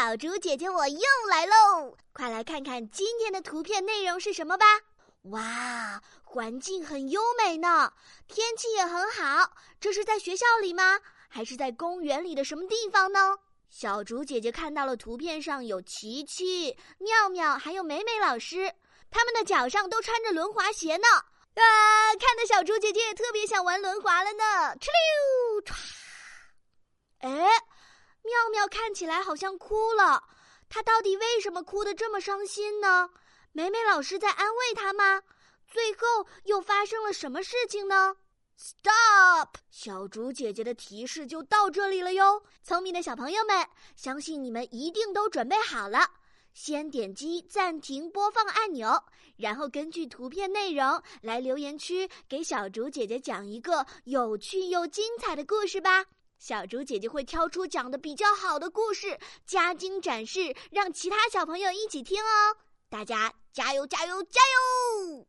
小猪姐姐，我又来喽！快来看看今天的图片内容是什么吧！哇，环境很优美呢，天气也很好。这是在学校里吗？还是在公园里的什么地方呢？小猪姐姐看到了图片上有琪琪、妙妙，还有美美老师，他们的脚上都穿着轮滑鞋呢。啊，看的小猪姐姐也特别想玩轮滑了呢！哧溜妙妙看起来好像哭了，她到底为什么哭得这么伤心呢？美美老师在安慰她吗？最后又发生了什么事情呢？Stop！小竹姐姐的提示就到这里了哟。聪明的小朋友们，相信你们一定都准备好了。先点击暂停播放按钮，然后根据图片内容来留言区给小竹姐姐讲一个有趣又精彩的故事吧。小竹姐姐会挑出讲的比较好的故事，加精展示，让其他小朋友一起听哦。大家加油，加油，加油！